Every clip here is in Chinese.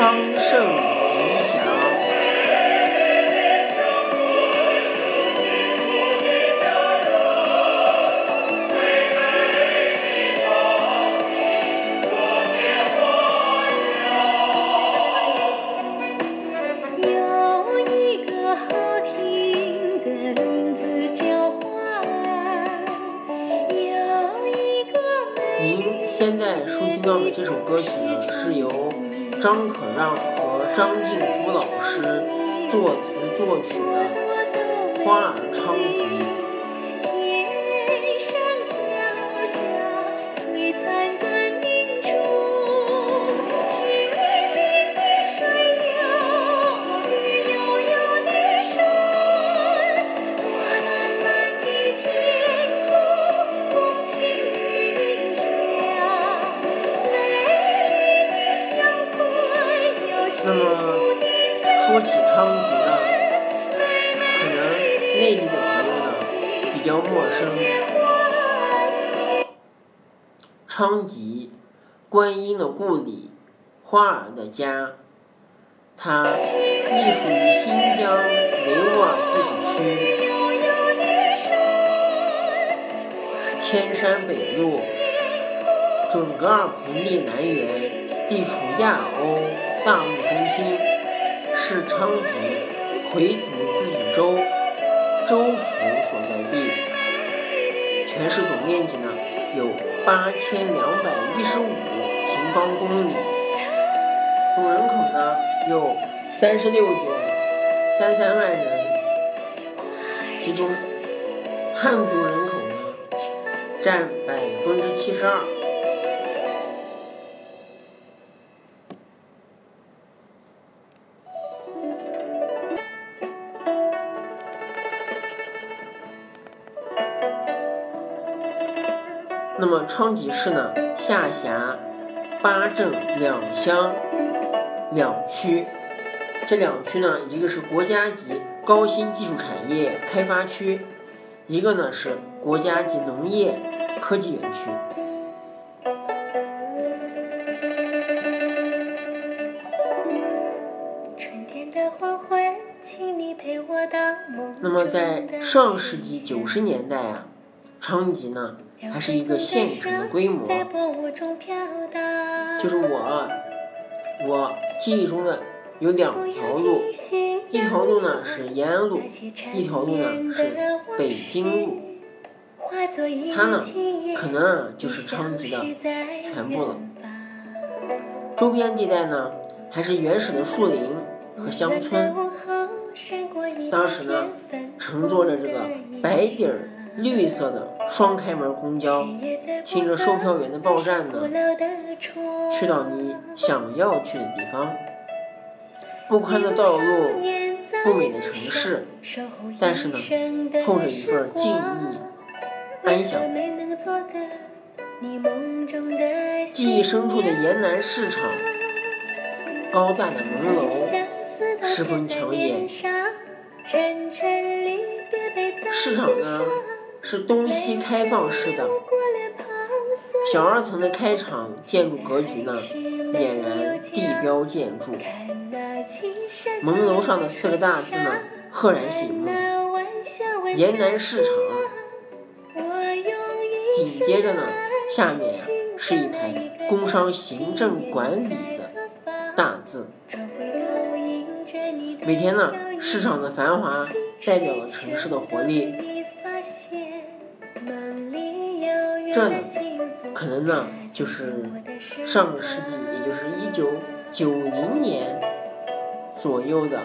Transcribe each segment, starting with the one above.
昌盛吉祥。有一个好听的名字叫花儿，有一个美您现在收听到的这首歌曲呢，是由张可和张静福老师作词作曲的《花儿昌吉》。故里，花儿的家。它隶属于新疆维吾尔自治区天山北路准噶尔盆地南缘，地处亚欧大陆中心，是昌吉回族自治州州府所在地。全市总面积呢有八千两百一十五平方公里，总人口呢有三十六点三三万人，其中汉族人口呢占百分之七十二。那么昌吉市呢，下辖八镇两乡两区。这两区呢，一个是国家级高新技术产业开发区，一个呢是国家级农业科技园区。春天的黄昏，请你陪我到梦那么在上世纪九十年代啊，昌吉呢还是一个县城的规模。就是我我记忆中的有两条路，一条路呢是延安路，一条路呢是北京路。它呢，可能啊就是昌吉的全部了。周边地带呢，还是原始的树林和乡村。当时呢，乘坐着这个白底儿绿色的双开门公交，听着售票员的报站呢，去到你想要去的地方。不宽的道路，不美的城市，但是呢，透着一份静谧。安详。记忆深处的延南市场，高大的门楼十分抢眼。市场呢是东西开放式的，小二层的开场建筑格局呢俨然地标建筑。门楼上的四个大字呢赫然醒目，沿南市场。紧接着呢，下面、是一排工商行政管理的大字。每天呢，市场的繁华代表了城市的活力。这呢，可能呢就是上个世纪，也就是一九九零年左右的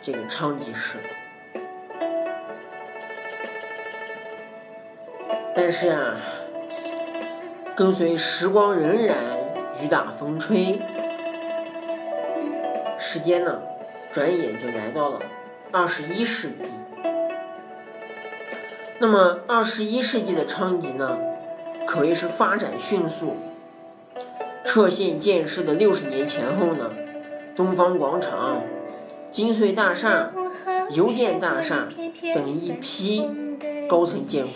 这个昌吉市。但是啊，跟随时光荏苒，雨打风吹，时间呢，转眼就来到了二十一世纪。那么，二十一世纪的昌吉呢，可谓是发展迅速。撤县建市的六十年前后呢，东方广场、金穗大厦、邮电大厦等一批高层建筑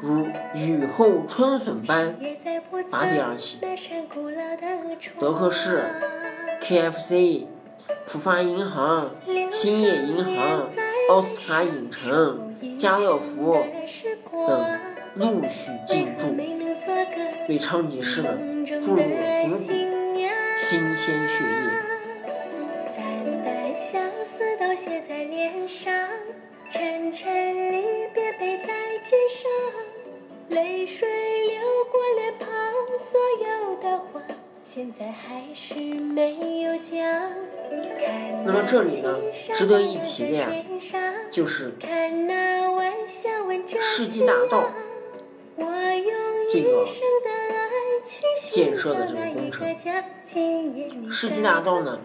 如雨后春笋般拔地而起。德克士、KFC、浦发银行、兴业银行、奥斯卡影城、家乐福等陆续进驻，为昌吉市呢注入了新鲜血液。淡淡相思都写在脸上，沉沉离别背在肩上，泪水流过脸庞，所有的话现在还是没有讲。看那么这里呢，值得一提的呀，就是世纪大道这个建设的这个工程。世纪大道呢，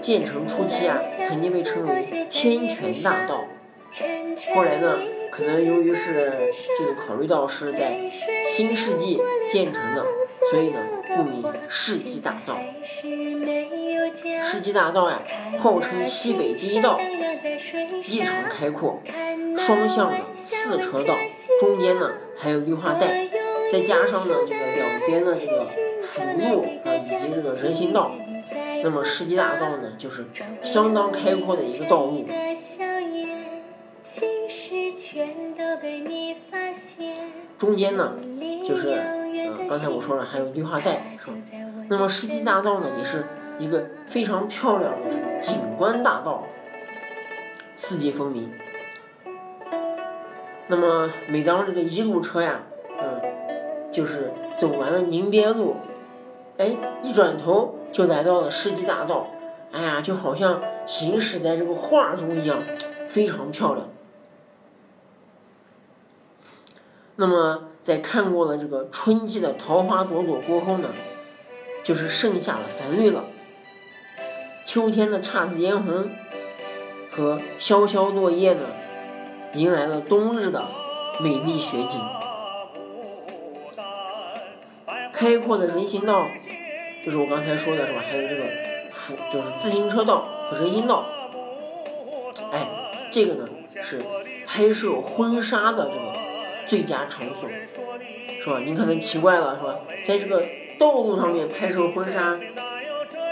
建成初期啊，曾经被称为天泉大道。后来呢，可能由于是这个考虑到是在新世纪建成的，所以呢，故名世纪大道。世纪大道呀，号称西北第一道，异常开阔，双向的四车道，中间呢还有绿化带，再加上呢这个两边的这个辅路啊以及这个人行道，那么世纪大道呢就是相当开阔的一个道路。中间呢，就是呃，刚才我说了，还有绿化带，是吧？那么世纪大道呢，也是一个非常漂亮的景观大道，四季分明。那么每当这个一路车呀，就是走完了宁边路，哎，一转头就来到了世纪大道，哎呀，就好像行驶在这个画中一样，非常漂亮。那么，在看过了这个春季的桃花朵朵过后呢，就是盛夏的繁绿了。秋天的姹紫嫣红和萧萧落叶呢，迎来了冬日的美丽雪景。开阔的人行道，就是我刚才说的是吧？还有这个辅，就是自行车道和人行道。哎，这个呢是拍摄婚纱的这个。最佳场所，是吧？你可能奇怪了，是吧？在这个道路上面拍摄婚纱，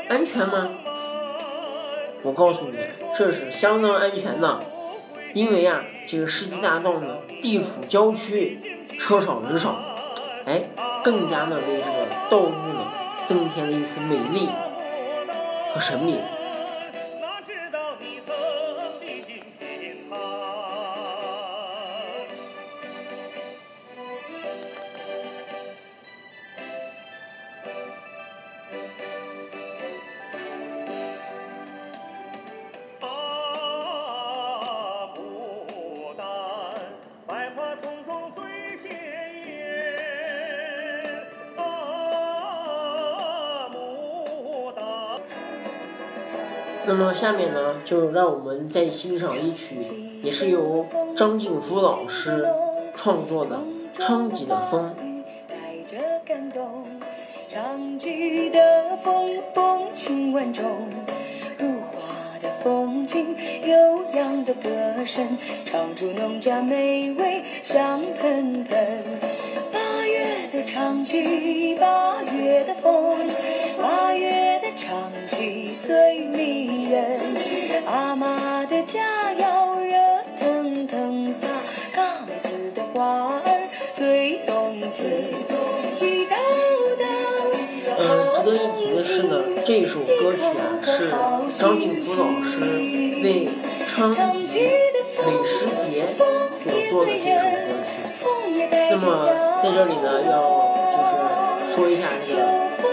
安全吗？我告诉你，这是相当安全的，因为啊，这个世纪大道呢，地处郊区，车少人少，哎，更加的为这个道路呢增添了一丝美丽和神秘。那么下面呢，就让我们再欣赏一曲，也是由张敬甫老师创作的《昌吉的风》。带着感动，昌吉的风，风情万种，如画的风景，悠扬的歌声，唱出农家美味香喷喷。八月的昌吉，八月的风，八月的昌吉最迷人。阿妈的家要热腾腾撒，嘎妹子的花儿最动听。一道道嗯，值得一提的是呢，这首歌曲啊是张敬甫老师为昌吉美食节所做的这首歌曲。那么在这里呢，要就是说一下这个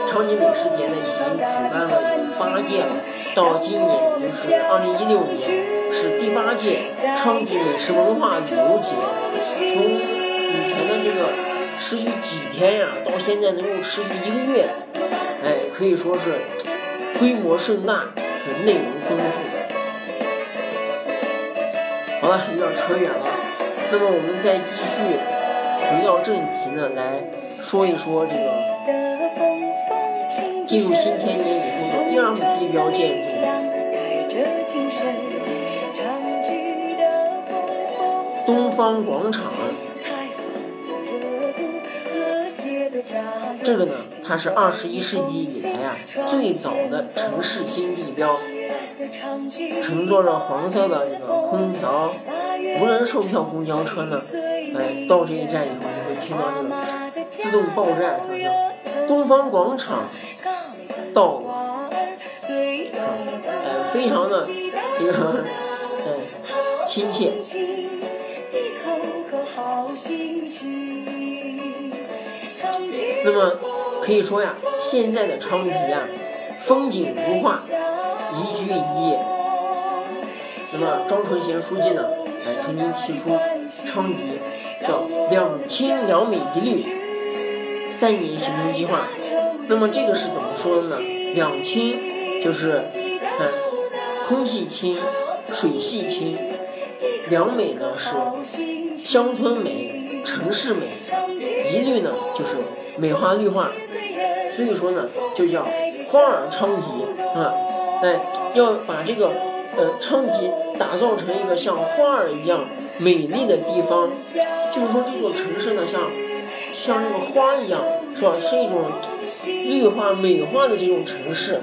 昌吉美食节呢，已经举办了有八届了，到今年就是二零一六年是第八届昌吉美食文化旅游节。从以前的这个持续几天呀，到现在能够持续一个月，哎，可以说是规模盛大，内容丰富。好了，有点扯远了，那么我们再继续回到正题呢，来说一说这个进入新千年以后的第二个地标建筑——东方广场。这个呢，它是二十一世纪以来啊最早的城市新地标。乘坐着黄色的这个空调无人售票公交车呢，哎，到这一站以后，你会听到这个自动报站声声。东方广场到，哎，非常的这个哎亲切。那么可以说呀，现在的昌吉啊，风景如画。宜居宜业。那么张纯贤书记呢，哎，曾经提出昌吉叫两清两美一绿三年行动计划。那么这个是怎么说的呢？两清就是嗯，空气清，水系清；两美呢是乡村美，城市美；一绿呢就是美化绿化。所以说呢，就叫花儿昌吉啊。哎，要把这个呃昌吉打造成一个像花儿一样美丽的地方，就是说这座城市呢，像像这个花一样，是吧？是一种绿化美化的这种城市，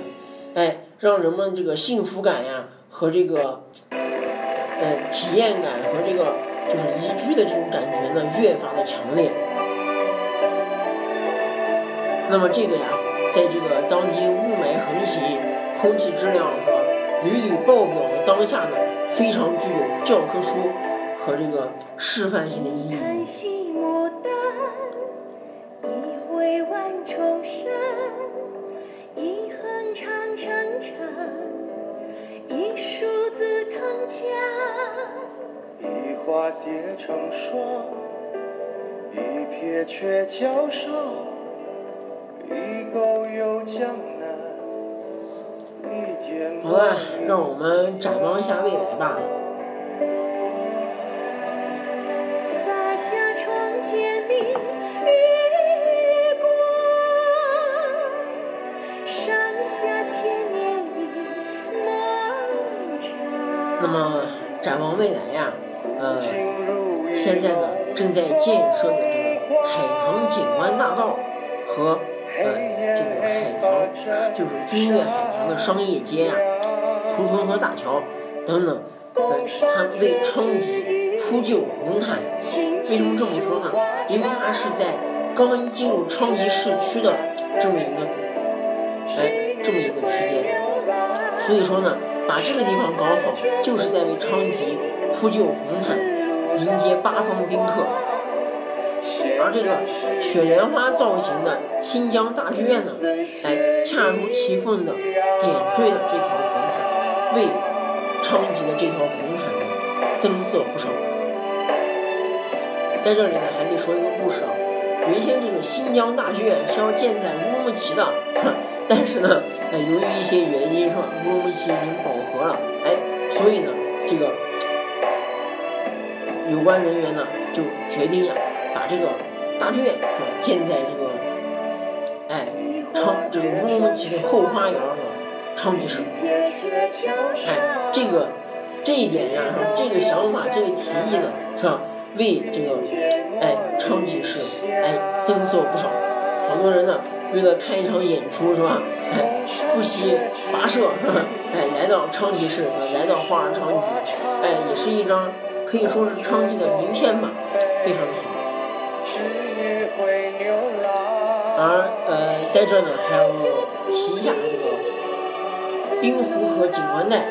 哎，让人们这个幸福感呀和这个呃体验感和这个就是宜居的这种感觉呢越发的强烈。那么这个呀，在这个当今雾霾横行。空气质量是吧屡屡爆表的当下呢，非常具有教科书和这个示范性的意义。一花叠成双，一撇鹊桥上，一沟有江南。好了，让我们展望一下未来吧。那么展望未来呀，呃，现在呢正在建设的这个海棠景观大道和呃这个海棠就是君悦海棠的商业街呀。图屯河大桥等等，呃，它为昌吉铺就红毯。为什么这么说呢？因为它是在刚一进入昌吉市区的这么一个，哎，这么一个区间。所以说呢，把这个地方搞好，就是在为昌吉铺就红毯，迎接八方宾客。而这个雪莲花造型的新疆大剧院呢，哎，恰如其分的点缀了这条红毯。为昌吉的这条红毯呢增色不少。在这里呢，还得说一个故事啊。原先这个新疆大剧院是要建在乌鲁木齐的，哼但是呢，呃，由于一些原因是吧，乌鲁木齐已经饱和了，哎，所以呢，这个有关人员呢就决定呀，把这个大剧院啊建在这个，哎，昌这个乌鲁木齐的后花园啊。昌吉市，哎，这个这一点呀，这个想法，这个提议呢，是吧？为这个哎昌吉市哎增色不少。好多人呢，为了看一场演出，是吧？不惜跋涉，哎，来到昌吉市，来到花儿昌吉，哎，也是一张可以说是昌吉的名片吧，非常的好。而呃，在这呢，还要提一下这个。滨湖河景观带，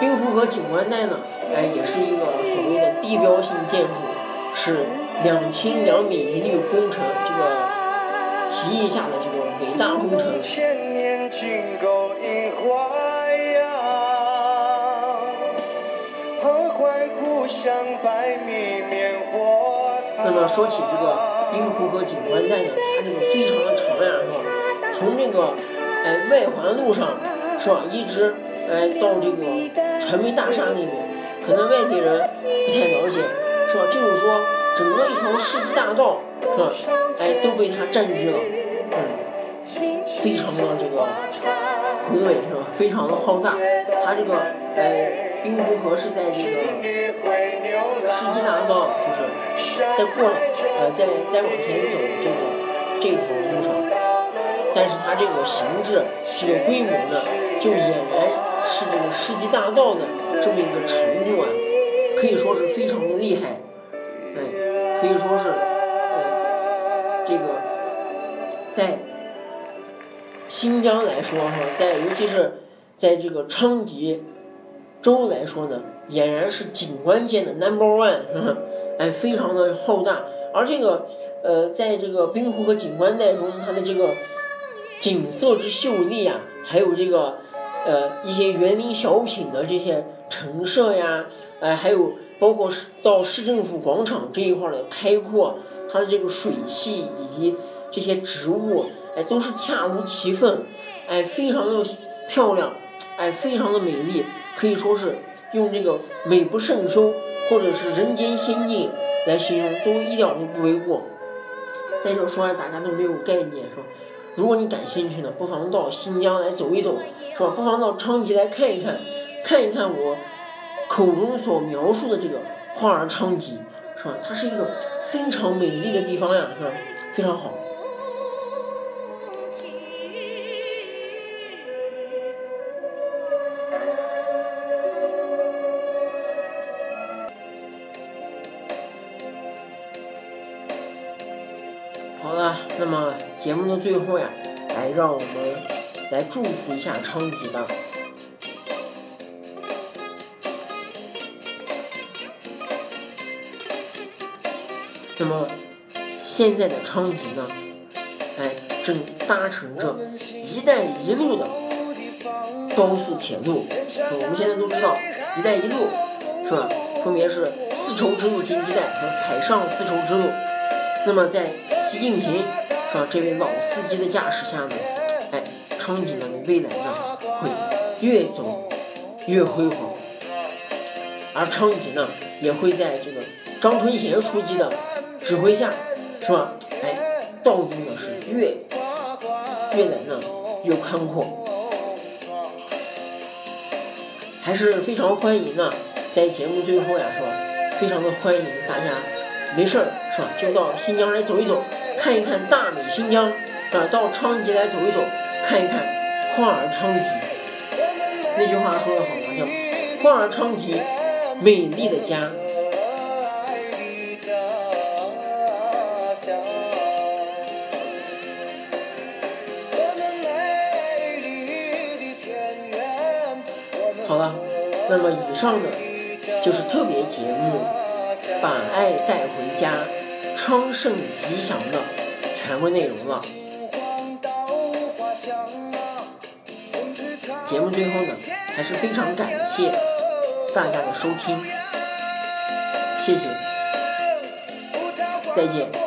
滨湖河景观带呢，哎，也是一个所谓的地标性建筑，是两清两米一绿工程这个提议下的伟大工程。那么说起这个滨湖河景观带呢，它这个非常的长呀，是吧？从这个哎外环路上。是吧？一直哎到这个传媒大厦那边，可能外地人不太了解，是吧？就是说整个一条世纪大道，是吧？哎都被它占据了，非常的这个宏伟，是吧？非常的浩大。它这个呃滨湖河是在这个世纪大道，就是在过呃在再往前走这个这条路上。但是它这个形制、这个规模呢，就俨然是这个世纪大道的这么一个程度啊，可以说是非常的厉害，哎，可以说是，呃，这个在新疆来说哈，在尤其是在这个昌吉州来说呢，俨然是景观界的 number one，哎，非常的浩大。而这个，呃，在这个冰湖和景观带中，它的这个景色之秀丽啊，还有这个，呃，一些园林小品的这些陈设呀，哎，还有包括到市政府广场这一块的开阔，它的这个水系以及这些植物，哎，都是恰如其分，哎，非常的漂亮，哎，非常的美丽，可以说是用这个美不胜收，或者是人间仙境。来形容都一点都不为过。在这说来，大家都没有概念，是吧？如果你感兴趣呢，不妨到新疆来走一走，是吧？不妨到昌吉来看一看，看一看我口中所描述的这个花儿昌吉，是吧？它是一个非常美丽的地方呀，是吧？非常。好节目的最后呀，来让我们来祝福一下昌吉吧。那么现在的昌吉呢，哎，正搭乘着“一带一路”的高速铁路。我们现在都知道“一带一路”是吧？分别是丝绸之路经济带和海上丝绸之路。那么在习近平啊这位老司机的驾驶下呢，哎，昌吉呢未来呢会越走越辉煌，而昌吉呢也会在这个张春贤书记的指挥下，是吧？哎，道路呢是越越来呢越宽阔，还是非常欢迎呢，在节目最后呀，是吧？非常的欢迎大家，没事儿是吧？就到新疆来走一走。看一看大美新疆，啊，到昌吉来走一走，看一看花儿昌吉。那句话说的好嘛，叫“花儿昌吉，美丽的家”。好了，那么以上呢，就是特别节目，把爱带回家。昌盛吉祥的全部内容了。节目最后呢，还是非常感谢大家的收听，谢谢，再见。